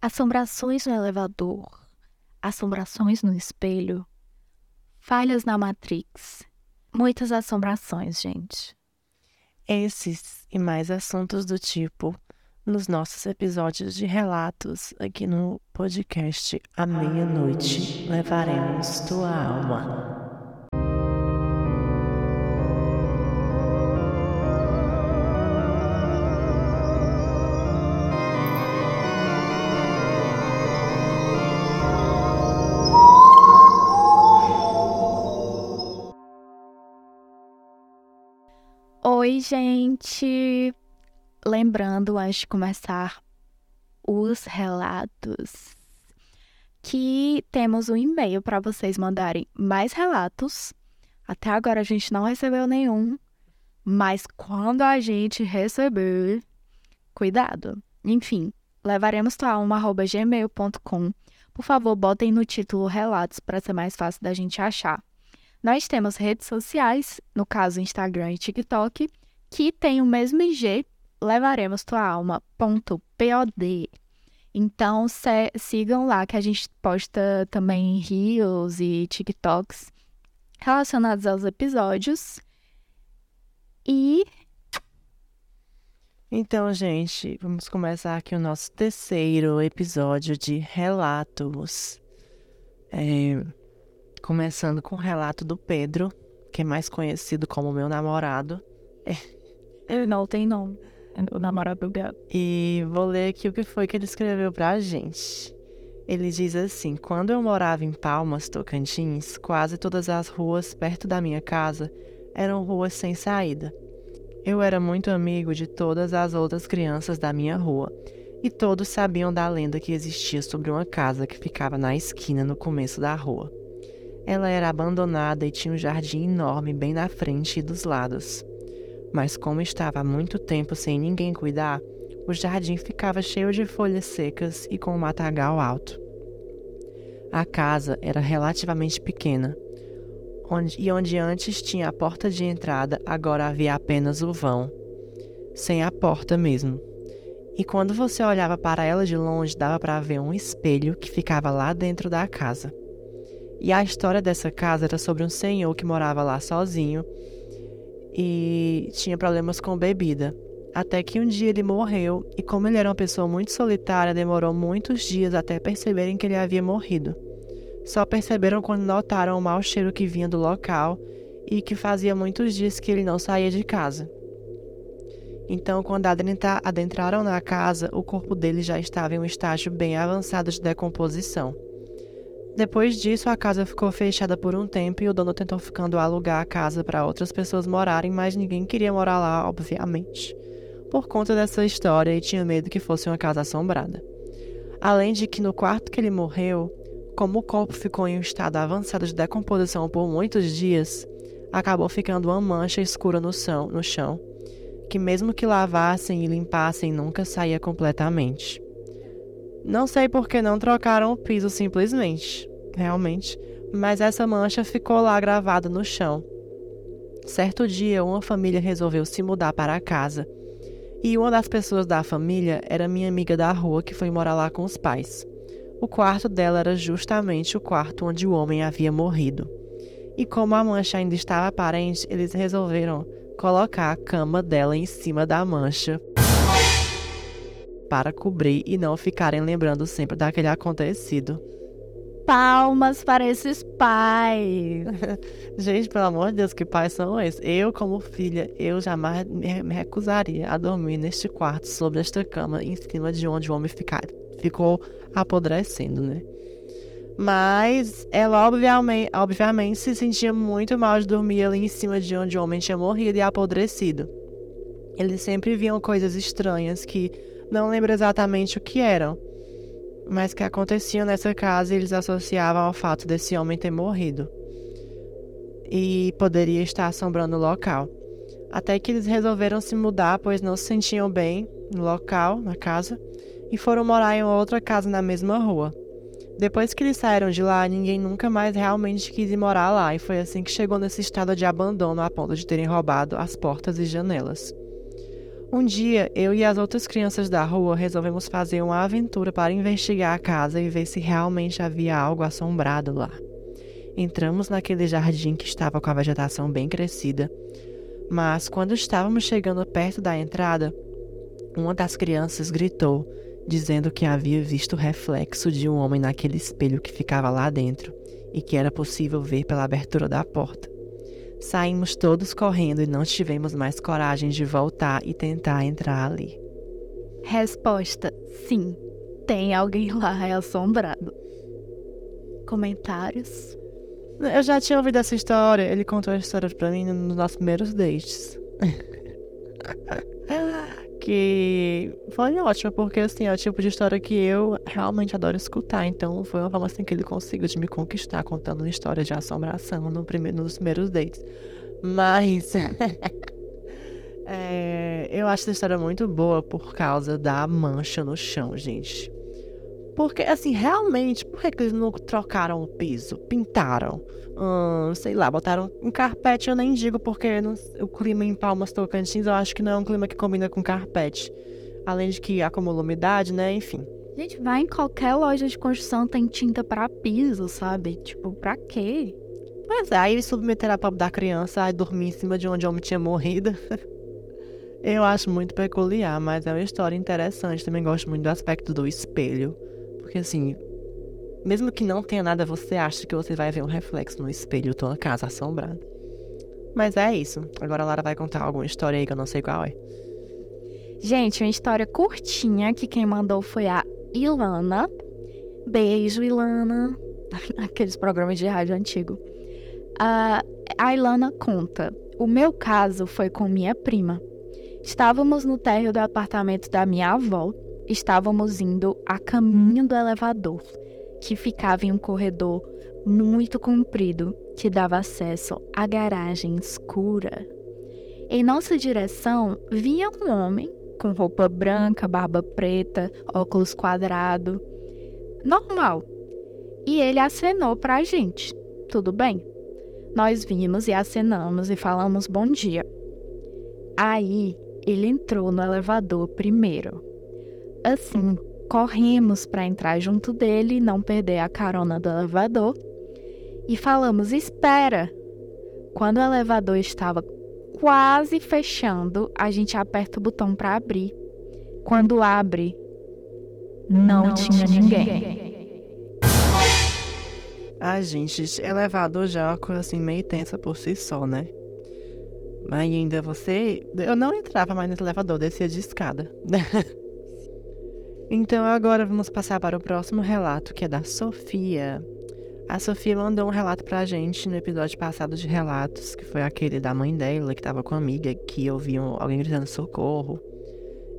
Assombrações no elevador, assombrações no espelho, falhas na Matrix. Muitas assombrações, gente. Esses e mais assuntos do tipo nos nossos episódios de relatos aqui no podcast À Meia-Noite Levaremos Tua Alma. Oi, gente! Lembrando, antes de começar os relatos, que temos um e-mail para vocês mandarem mais relatos. Até agora a gente não recebeu nenhum, mas quando a gente receber, cuidado. Enfim, levaremos tua gmail.com. Por favor, botem no título relatos para ser mais fácil da gente achar. Nós temos redes sociais, no caso Instagram e TikTok, que tem o mesmo IG, levaremos tua alma.pod. Então se, sigam lá que a gente posta também reels e TikToks relacionados aos episódios. E então, gente, vamos começar aqui o nosso terceiro episódio de relatos. É, Começando com o relato do Pedro, que é mais conhecido como meu namorado. É. Ele não tem nome. É o namorado do gato. E vou ler aqui o que foi que ele escreveu pra gente. Ele diz assim: Quando eu morava em Palmas, Tocantins, quase todas as ruas perto da minha casa eram ruas sem saída. Eu era muito amigo de todas as outras crianças da minha rua, e todos sabiam da lenda que existia sobre uma casa que ficava na esquina no começo da rua. Ela era abandonada e tinha um jardim enorme bem na frente e dos lados. Mas como estava há muito tempo sem ninguém cuidar, o jardim ficava cheio de folhas secas e com um matagal alto. A casa era relativamente pequena, onde, e onde antes tinha a porta de entrada, agora havia apenas o vão, sem a porta mesmo. E quando você olhava para ela de longe, dava para ver um espelho que ficava lá dentro da casa. E a história dessa casa era sobre um senhor que morava lá sozinho e tinha problemas com bebida. Até que um dia ele morreu, e como ele era uma pessoa muito solitária, demorou muitos dias até perceberem que ele havia morrido. Só perceberam quando notaram o mau cheiro que vinha do local e que fazia muitos dias que ele não saía de casa. Então, quando adentraram na casa, o corpo dele já estava em um estágio bem avançado de decomposição. Depois disso, a casa ficou fechada por um tempo e o dono tentou ficando alugar a casa para outras pessoas morarem, mas ninguém queria morar lá, obviamente, por conta dessa história e tinha medo que fosse uma casa assombrada. Além de que no quarto que ele morreu, como o corpo ficou em um estado avançado de decomposição por muitos dias, acabou ficando uma mancha escura no chão, no chão que mesmo que lavassem e limpassem nunca saía completamente. Não sei por que não trocaram o piso simplesmente, realmente, mas essa mancha ficou lá gravada no chão. Certo dia, uma família resolveu se mudar para casa. E uma das pessoas da família era minha amiga da rua que foi morar lá com os pais. O quarto dela era justamente o quarto onde o homem havia morrido. E como a mancha ainda estava aparente, eles resolveram colocar a cama dela em cima da mancha para cobrir e não ficarem lembrando sempre daquele acontecido. Palmas para esses pais. Gente, pelo amor de Deus, que pais são esses? Eu, como filha, eu jamais me recusaria a dormir neste quarto, sobre esta cama, em cima de onde o homem ficar, ficou apodrecendo, né? Mas ela obviamente, obviamente se sentia muito mal de dormir ali em cima de onde o homem tinha morrido e apodrecido. Eles sempre viam coisas estranhas que não lembro exatamente o que eram, mas que aconteciam nessa casa eles associavam ao fato desse homem ter morrido. E poderia estar assombrando o local. Até que eles resolveram se mudar, pois não se sentiam bem no local, na casa, e foram morar em outra casa na mesma rua. Depois que eles saíram de lá, ninguém nunca mais realmente quis ir morar lá, e foi assim que chegou nesse estado de abandono a ponto de terem roubado as portas e janelas. Um dia, eu e as outras crianças da rua resolvemos fazer uma aventura para investigar a casa e ver se realmente havia algo assombrado lá. Entramos naquele jardim que estava com a vegetação bem crescida, mas quando estávamos chegando perto da entrada, uma das crianças gritou, dizendo que havia visto o reflexo de um homem naquele espelho que ficava lá dentro e que era possível ver pela abertura da porta. Saímos todos correndo e não tivemos mais coragem de voltar e tentar entrar ali. Resposta: sim, tem alguém lá é assombrado. Comentários? Eu já tinha ouvido essa história. Ele contou a história pra mim nos nossos primeiros dates. que foi ótima, porque assim, é o tipo de história que eu realmente adoro escutar. Então foi uma forma assim que ele conseguiu de me conquistar, contando uma história de assombração no primeiro, nos primeiros dates. Mas é, eu acho essa história muito boa por causa da mancha no chão, gente. Porque, assim, realmente, por que, que eles não trocaram o piso? Pintaram? Hum, sei lá, botaram um carpete, eu nem digo, porque não, o clima em Palmas Tocantins eu acho que não é um clima que combina com carpete. Além de que acumula umidade, né? Enfim. Gente, vai em qualquer loja de construção, tem tinta para piso, sabe? Tipo, pra quê? Pois é, aí eles submeteram a pobre da criança a dormir em cima de onde o homem tinha morrido. eu acho muito peculiar, mas é uma história interessante. Também gosto muito do aspecto do espelho. Porque assim, mesmo que não tenha nada, você acha que você vai ver um reflexo no espelho tua casa assombrada. Mas é isso. Agora a Lara vai contar alguma história aí que eu não sei qual é. Gente, uma história curtinha que quem mandou foi a Ilana. Beijo, Ilana. Aqueles programas de rádio antigo. Uh, a Ilana conta: O meu caso foi com minha prima. Estávamos no térreo do apartamento da minha avó estávamos indo a caminho do elevador, que ficava em um corredor muito comprido que dava acesso à garagem escura. Em nossa direção via um homem com roupa branca, barba preta, óculos quadrado, normal. E ele acenou para a gente. Tudo bem? Nós vimos e acenamos e falamos bom dia. Aí ele entrou no elevador primeiro. Assim, corremos para entrar junto dele e não perder a carona do elevador. E falamos: Espera! Quando o elevador estava quase fechando, a gente aperta o botão para abrir. Quando abre, não, não tinha, tinha ninguém. ninguém. Ah, gente, elevador já é uma coisa assim meio tensa por si só, né? Mas ainda você. Eu não entrava mais nesse elevador, descia de escada. Então agora vamos passar para o próximo relato, que é da Sofia. A Sofia mandou um relato pra gente no episódio passado de relatos, que foi aquele da mãe dela, que tava com uma amiga, que ouviam alguém gritando socorro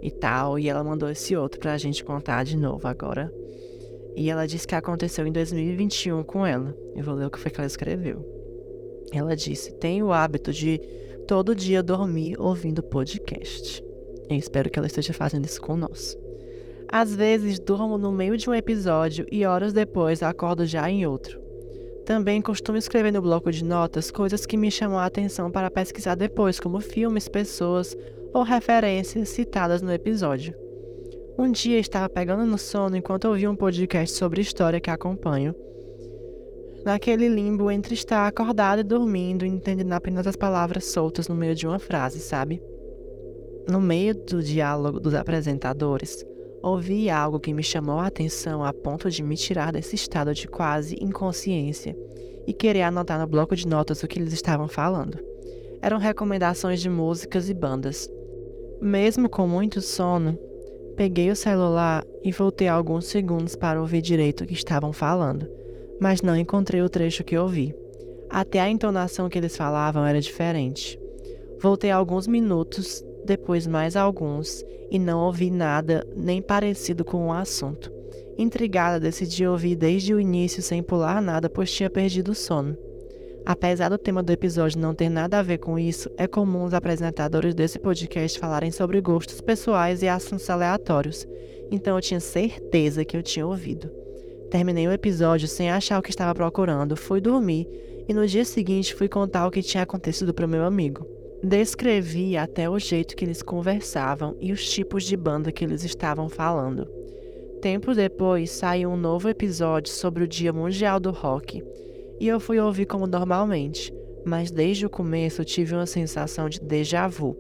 e tal. E ela mandou esse outro pra gente contar de novo agora. E ela disse que aconteceu em 2021 com ela. Eu vou ler o que foi que ela escreveu. Ela disse: Tenho o hábito de todo dia dormir ouvindo podcast. Eu espero que ela esteja fazendo isso com nós. Às vezes durmo no meio de um episódio e horas depois acordo já em outro. Também costumo escrever no bloco de notas coisas que me chamam a atenção para pesquisar depois, como filmes, pessoas ou referências citadas no episódio. Um dia estava pegando no sono enquanto ouvia um podcast sobre história que acompanho. Naquele limbo entre estar acordado e dormindo, entendendo apenas as palavras soltas no meio de uma frase, sabe? No meio do diálogo dos apresentadores, Ouvi algo que me chamou a atenção a ponto de me tirar desse estado de quase inconsciência e querer anotar no bloco de notas o que eles estavam falando. Eram recomendações de músicas e bandas. Mesmo com muito sono, peguei o celular e voltei alguns segundos para ouvir direito o que estavam falando, mas não encontrei o trecho que ouvi. Até a entonação que eles falavam era diferente. Voltei alguns minutos depois mais alguns, e não ouvi nada nem parecido com o assunto. Intrigada, decidi ouvir desde o início sem pular nada, pois tinha perdido o sono. Apesar do tema do episódio não ter nada a ver com isso, é comum os apresentadores desse podcast falarem sobre gostos pessoais e assuntos aleatórios, então eu tinha certeza que eu tinha ouvido. Terminei o episódio sem achar o que estava procurando, fui dormir e no dia seguinte fui contar o que tinha acontecido para o meu amigo. Descrevi até o jeito que eles conversavam e os tipos de banda que eles estavam falando. Tempo depois saiu um novo episódio sobre o Dia Mundial do Rock e eu fui ouvir como normalmente, mas desde o começo tive uma sensação de déjà vu,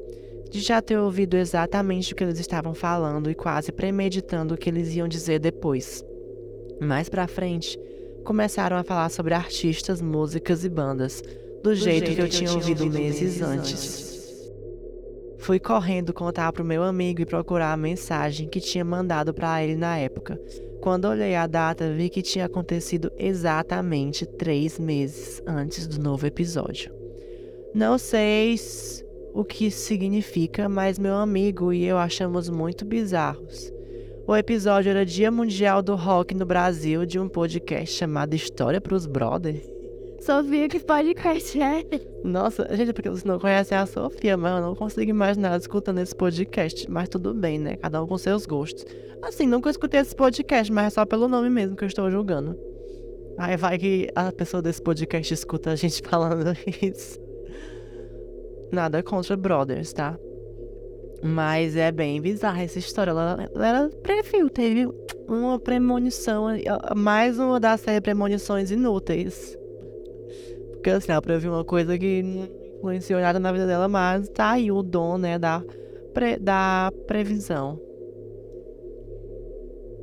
de já ter ouvido exatamente o que eles estavam falando e quase premeditando o que eles iam dizer depois. Mais pra frente, começaram a falar sobre artistas, músicas e bandas, do, jeito, que eu tinha ouvido meses antes. Fui correndo contar pro meu amigo e procurar a mensagem que tinha mandado para ele na época. Quando olhei a data, vi que tinha acontecido exatamente três meses antes do novo episódio. Não sei o que significa, mas meu amigo e eu achamos muito bizarros. O episódio era Dia Mundial do Rock no Brasil, de um podcast chamado História para os Brothers. Sofia, que podcast é? Nossa, gente, porque vocês não conhecem a Sofia, mas eu não consigo imaginar escutando esse podcast. Mas tudo bem, né? Cada um com seus gostos. Assim, nunca escutei esse podcast, mas é só pelo nome mesmo que eu estou julgando. Aí vai que a pessoa desse podcast escuta a gente falando isso. Nada contra Brothers, tá? Mas é bem bizarra essa história. Ela, ela prefiro, teve uma premonição, mais uma da série Premonições Inúteis. Porque assim, ela previu uma coisa que não influenciou nada na vida dela, mas tá aí o dom, né, da, pre, da previsão.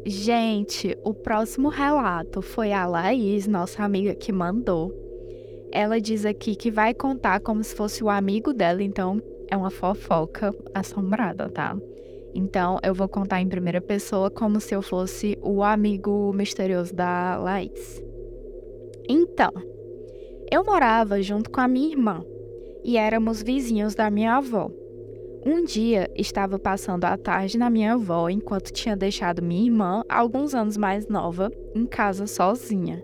Gente, o próximo relato foi a Laís, nossa amiga, que mandou. Ela diz aqui que vai contar como se fosse o amigo dela, então é uma fofoca assombrada, tá? Então eu vou contar em primeira pessoa como se eu fosse o amigo misterioso da Laís. Então, eu morava junto com a minha irmã e éramos vizinhos da minha avó. Um dia estava passando a tarde na minha avó enquanto tinha deixado minha irmã, alguns anos mais nova, em casa sozinha.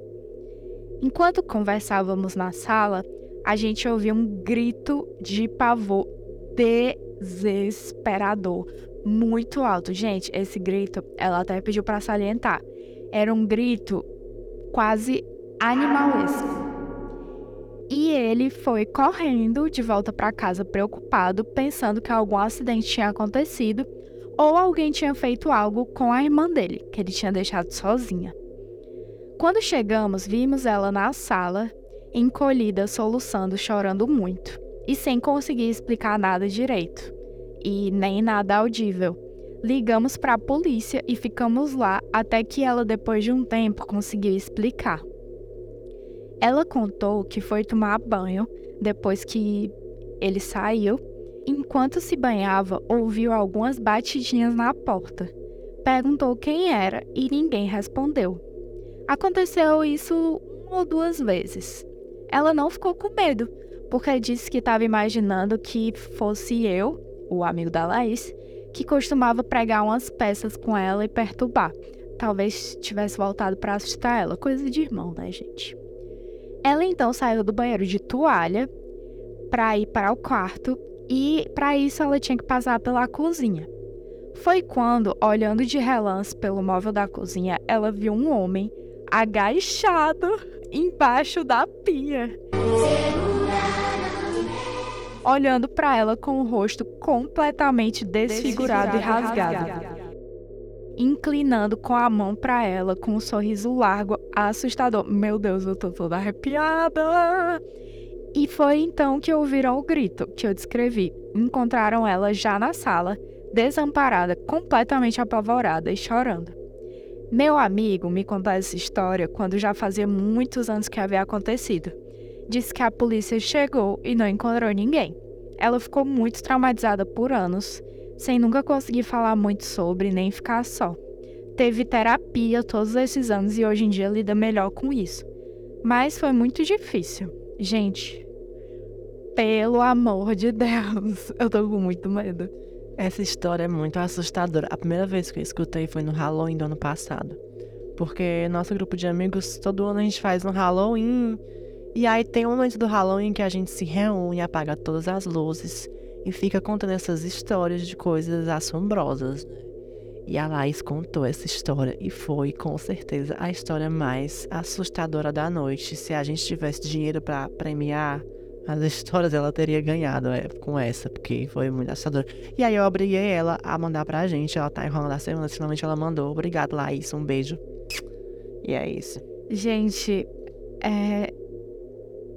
Enquanto conversávamos na sala, a gente ouvia um grito de pavor desesperador, muito alto. Gente, esse grito, ela até pediu para salientar. Era um grito quase animalesco. E ele foi correndo de volta para casa preocupado, pensando que algum acidente tinha acontecido ou alguém tinha feito algo com a irmã dele, que ele tinha deixado sozinha. Quando chegamos, vimos ela na sala, encolhida, soluçando, chorando muito e sem conseguir explicar nada direito e nem nada audível. Ligamos para a polícia e ficamos lá até que ela, depois de um tempo, conseguiu explicar. Ela contou que foi tomar banho depois que ele saiu. Enquanto se banhava, ouviu algumas batidinhas na porta. Perguntou quem era e ninguém respondeu. Aconteceu isso uma ou duas vezes. Ela não ficou com medo, porque disse que estava imaginando que fosse eu, o amigo da Laís, que costumava pregar umas peças com ela e perturbar. Talvez tivesse voltado para assustar ela, coisa de irmão, né, gente? Ela então saiu do banheiro de toalha para ir para o quarto e para isso ela tinha que passar pela cozinha. Foi quando, olhando de relance pelo móvel da cozinha, ela viu um homem agachado embaixo da pia. Olhando para ela com o rosto completamente desfigurado, desfigurado e rasgado. rasgado inclinando com a mão para ela, com um sorriso largo, assustador. Meu Deus, eu tô toda arrepiada. E foi então que ouviram o grito que eu descrevi. Encontraram ela já na sala, desamparada, completamente apavorada e chorando. Meu amigo me contou essa história quando já fazia muitos anos que havia acontecido. Disse que a polícia chegou e não encontrou ninguém. Ela ficou muito traumatizada por anos sem nunca conseguir falar muito sobre nem ficar só. Teve terapia todos esses anos e hoje em dia lida melhor com isso. Mas foi muito difícil. Gente, pelo amor de Deus, eu tô com muito medo. Essa história é muito assustadora. A primeira vez que eu escutei foi no Halloween do ano passado. Porque nosso grupo de amigos, todo ano a gente faz um Halloween. E aí tem um momento do Halloween que a gente se reúne, apaga todas as luzes e fica contando essas histórias de coisas assombrosas. Né? E a Laís contou essa história e foi, com certeza, a história mais assustadora da noite. Se a gente tivesse dinheiro para premiar, as histórias ela teria ganhado é, com essa, porque foi muito assustador. E aí eu obriguei ela a mandar pra gente. Ela tá enrolando a semana, finalmente ela mandou. Obrigado, Laís. Um beijo. E é isso. Gente, é.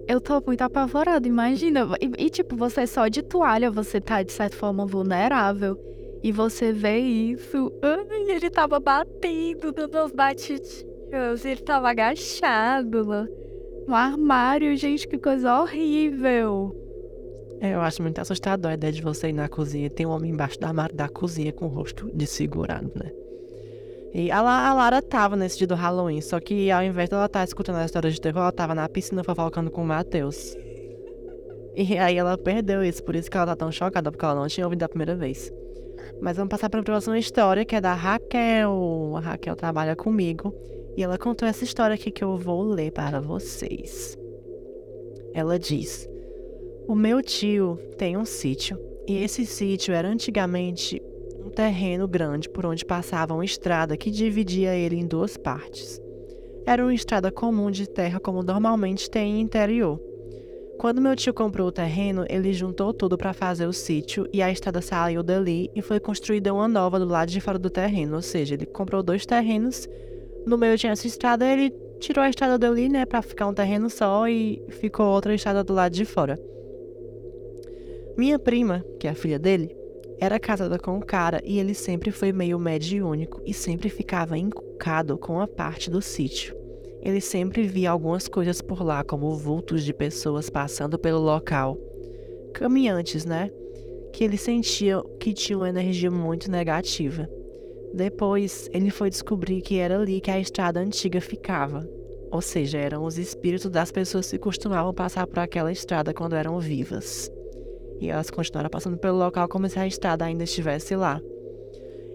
Eu tô muito apavorada, imagina. E, e, tipo, você só de toalha, você tá de certa forma vulnerável. E você vê isso. Ai, ele tava batendo, dando as batidinhas. Ele tava agachado no armário. Gente, que coisa horrível. É, eu acho muito assustador a ideia de você ir na cozinha e tem um homem embaixo do armário da cozinha com o rosto desfigurado, né? E a, a Lara tava nesse dia do Halloween, só que ao invés dela estar tá escutando a história de terror, ela tava na piscina fofocando com o Matheus. E aí ela perdeu isso, por isso que ela tá tão chocada, porque ela não tinha ouvido a primeira vez. Mas vamos passar para a próxima história, que é da Raquel. A Raquel trabalha comigo e ela contou essa história aqui que eu vou ler para vocês. Ela diz: O meu tio tem um sítio e esse sítio era antigamente terreno grande por onde passava uma estrada que dividia ele em duas partes. Era uma estrada comum de terra como normalmente tem em interior. Quando meu tio comprou o terreno, ele juntou tudo para fazer o sítio e a estrada saiu dali e foi construída uma nova do lado de fora do terreno. Ou seja, ele comprou dois terrenos, no meio tinha essa estrada, ele tirou a estrada dali, né, para ficar um terreno só e ficou outra estrada do lado de fora. Minha prima, que é a filha dele, era casada com um cara e ele sempre foi meio mediúnico e sempre ficava encucado com a parte do sítio. Ele sempre via algumas coisas por lá, como vultos de pessoas passando pelo local. Caminhantes, né? Que ele sentia que tinha uma energia muito negativa. Depois, ele foi descobrir que era ali que a estrada antiga ficava. Ou seja, eram os espíritos das pessoas que costumavam passar por aquela estrada quando eram vivas. E elas continuaram passando pelo local como se a estrada ainda estivesse lá.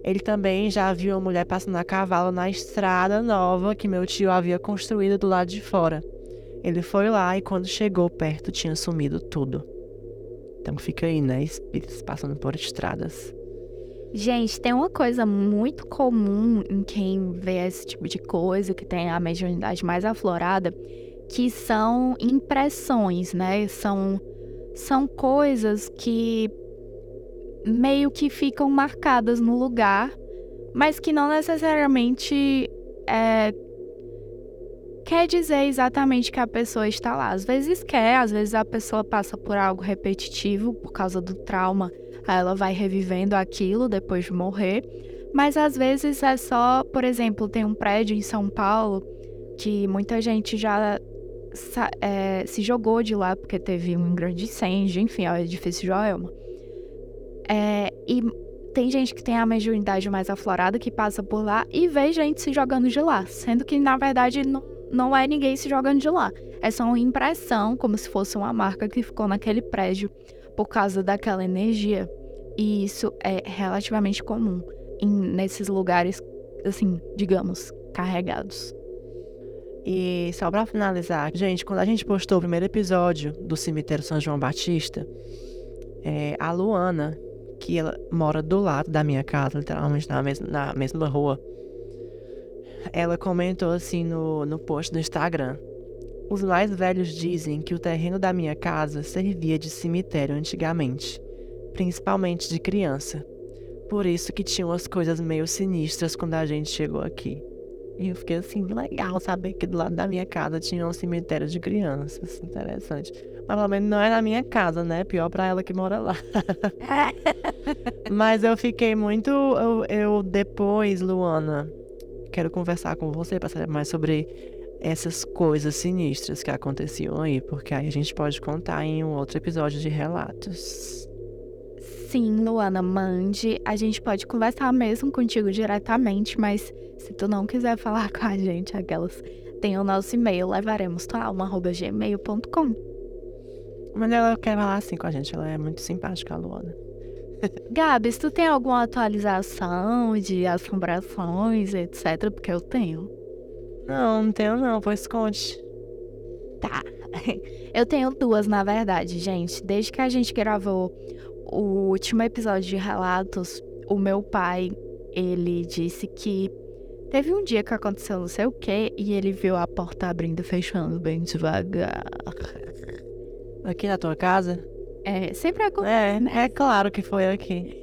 Ele também já viu uma mulher passando a cavalo na estrada nova que meu tio havia construído do lado de fora. Ele foi lá e quando chegou perto tinha sumido tudo. Então fica aí, né? Espíritos passando por estradas. Gente, tem uma coisa muito comum em quem vê esse tipo de coisa, que tem a mediunidade mais aflorada, que são impressões, né? São, são coisas que meio que ficam marcadas no lugar, mas que não necessariamente é, quer dizer exatamente que a pessoa está lá. Às vezes quer, às vezes a pessoa passa por algo repetitivo por causa do trauma, aí ela vai revivendo aquilo depois de morrer. Mas às vezes é só, por exemplo, tem um prédio em São Paulo que muita gente já é, se jogou de lá porque teve um grande incêndio, enfim, é o edifício Joelma. É, e tem gente que tem a mediunidade mais aflorada que passa por lá e vê gente se jogando de lá, sendo que na verdade não, não é ninguém se jogando de lá. É só uma impressão, como se fosse uma marca que ficou naquele prédio por causa daquela energia. E isso é relativamente comum em, nesses lugares, assim, digamos, carregados. E só para finalizar, gente, quando a gente postou o primeiro episódio do Cemitério São João Batista, é, a Luana, que ela mora do lado da minha casa, literalmente na mesma, na mesma rua. Ela comentou assim no, no post do Instagram. Os mais velhos dizem que o terreno da minha casa servia de cemitério antigamente, principalmente de criança. Por isso que tinha umas coisas meio sinistras quando a gente chegou aqui. E eu fiquei assim, legal saber que do lado da minha casa tinha um cemitério de crianças. Interessante. Mas pelo menos não é na minha casa, né? Pior pra ela que mora lá. Mas eu fiquei muito. Eu, eu, depois, Luana, quero conversar com você para saber mais sobre essas coisas sinistras que aconteciam aí, porque aí a gente pode contar em um outro episódio de relatos. Sim, Luana, mande. A gente pode conversar mesmo contigo diretamente, mas se tu não quiser falar com a gente, aquelas tem o nosso e-mail, levaremos tua alma.gmail.com. Mas ela quer falar assim com a gente, ela é muito simpática, a Luana. Gabs, tu tem alguma atualização de assombrações, etc? Porque eu tenho. Não, não tenho não, pois conte. Tá. Eu tenho duas, na verdade, gente. Desde que a gente gravou o último episódio de relatos, o meu pai, ele disse que teve um dia que aconteceu não sei o que e ele viu a porta abrindo e fechando bem devagar. Aqui na tua casa? É, sempre acontece. É, é claro que foi aqui.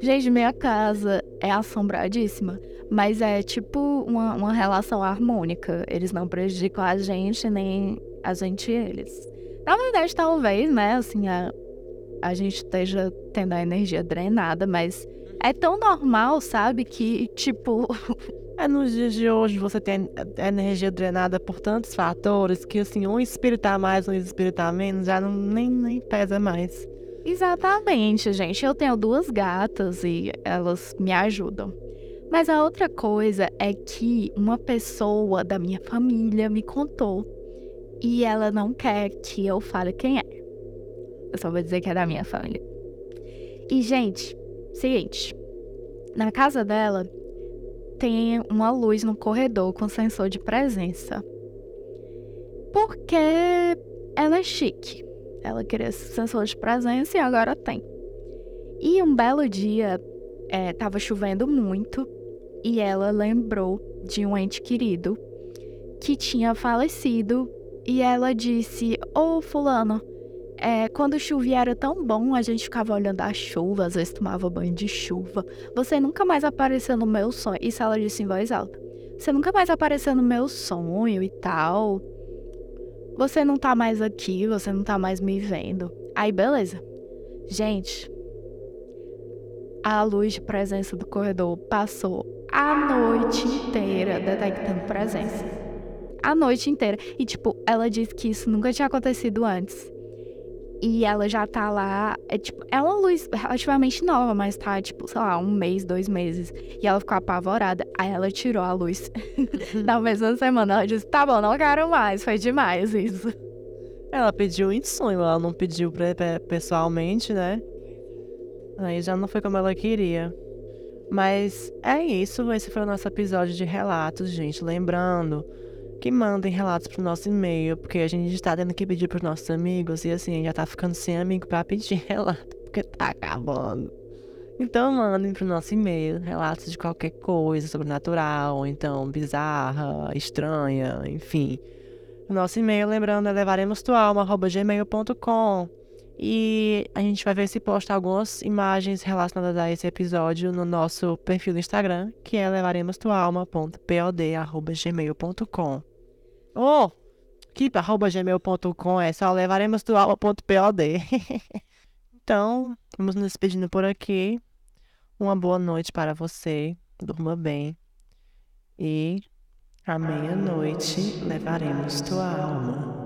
Gente, minha casa é assombradíssima, mas é tipo uma, uma relação harmônica. Eles não prejudicam a gente, nem a gente eles. Na verdade, talvez, né, assim, a, a gente esteja tendo a energia drenada, mas é tão normal, sabe, que, tipo. É nos dias de hoje você tem energia drenada por tantos fatores que, assim, um espírito a mais, um espírito a menos, já não, nem, nem pesa mais. Exatamente, gente. Eu tenho duas gatas e elas me ajudam. Mas a outra coisa é que uma pessoa da minha família me contou e ela não quer que eu fale quem é. Eu só vou dizer que é da minha família. E, gente, seguinte. Na casa dela tem uma luz no corredor com sensor de presença. Porque ela é chique. Ela queria sensor de presença e agora tem. E um belo dia, é, tava chovendo muito e ela lembrou de um ente querido que tinha falecido e ela disse: Ô, oh, Fulano, é, quando chovia era tão bom, a gente ficava olhando a chuva, às vezes tomava banho de chuva. Você nunca mais apareceu no meu sonho. Isso ela disse em voz alta. Você nunca mais apareceu no meu sonho e tal. Você não tá mais aqui, você não tá mais me vendo. Aí, beleza. Gente, a luz de presença do corredor passou a noite inteira detectando presença. A noite inteira. E, tipo, ela disse que isso nunca tinha acontecido antes. E ela já tá lá. É tipo, é uma luz relativamente nova, mas tá, tipo, sei lá, um mês, dois meses. E ela ficou apavorada. Aí ela tirou a luz. Na mesma semana, ela disse: tá bom, não quero mais. Foi demais isso. Ela pediu em sonho, ela não pediu pra, pra, pessoalmente, né? Aí já não foi como ela queria. Mas é isso. Esse foi o nosso episódio de relatos, gente. Lembrando que mandem relatos pro nosso e-mail, porque a gente está tendo que pedir pros nossos amigos e assim, já tá ficando sem amigo para pedir relato, porque tá acabando. Então mandem pro nosso e-mail relatos de qualquer coisa sobrenatural, ou então bizarra, estranha, enfim. Nosso e-mail, lembrando, é levaremostualma.gmail.com e a gente vai ver se posta algumas imagens relacionadas a esse episódio no nosso perfil do Instagram, que é levaremostualma.pod.gmail.com. Oh, keep.gmail.com é só levaremos tua aula.pod. então, vamos nos despedindo por aqui. Uma boa noite para você. Durma bem. E à meia-noite levaremos tua alma.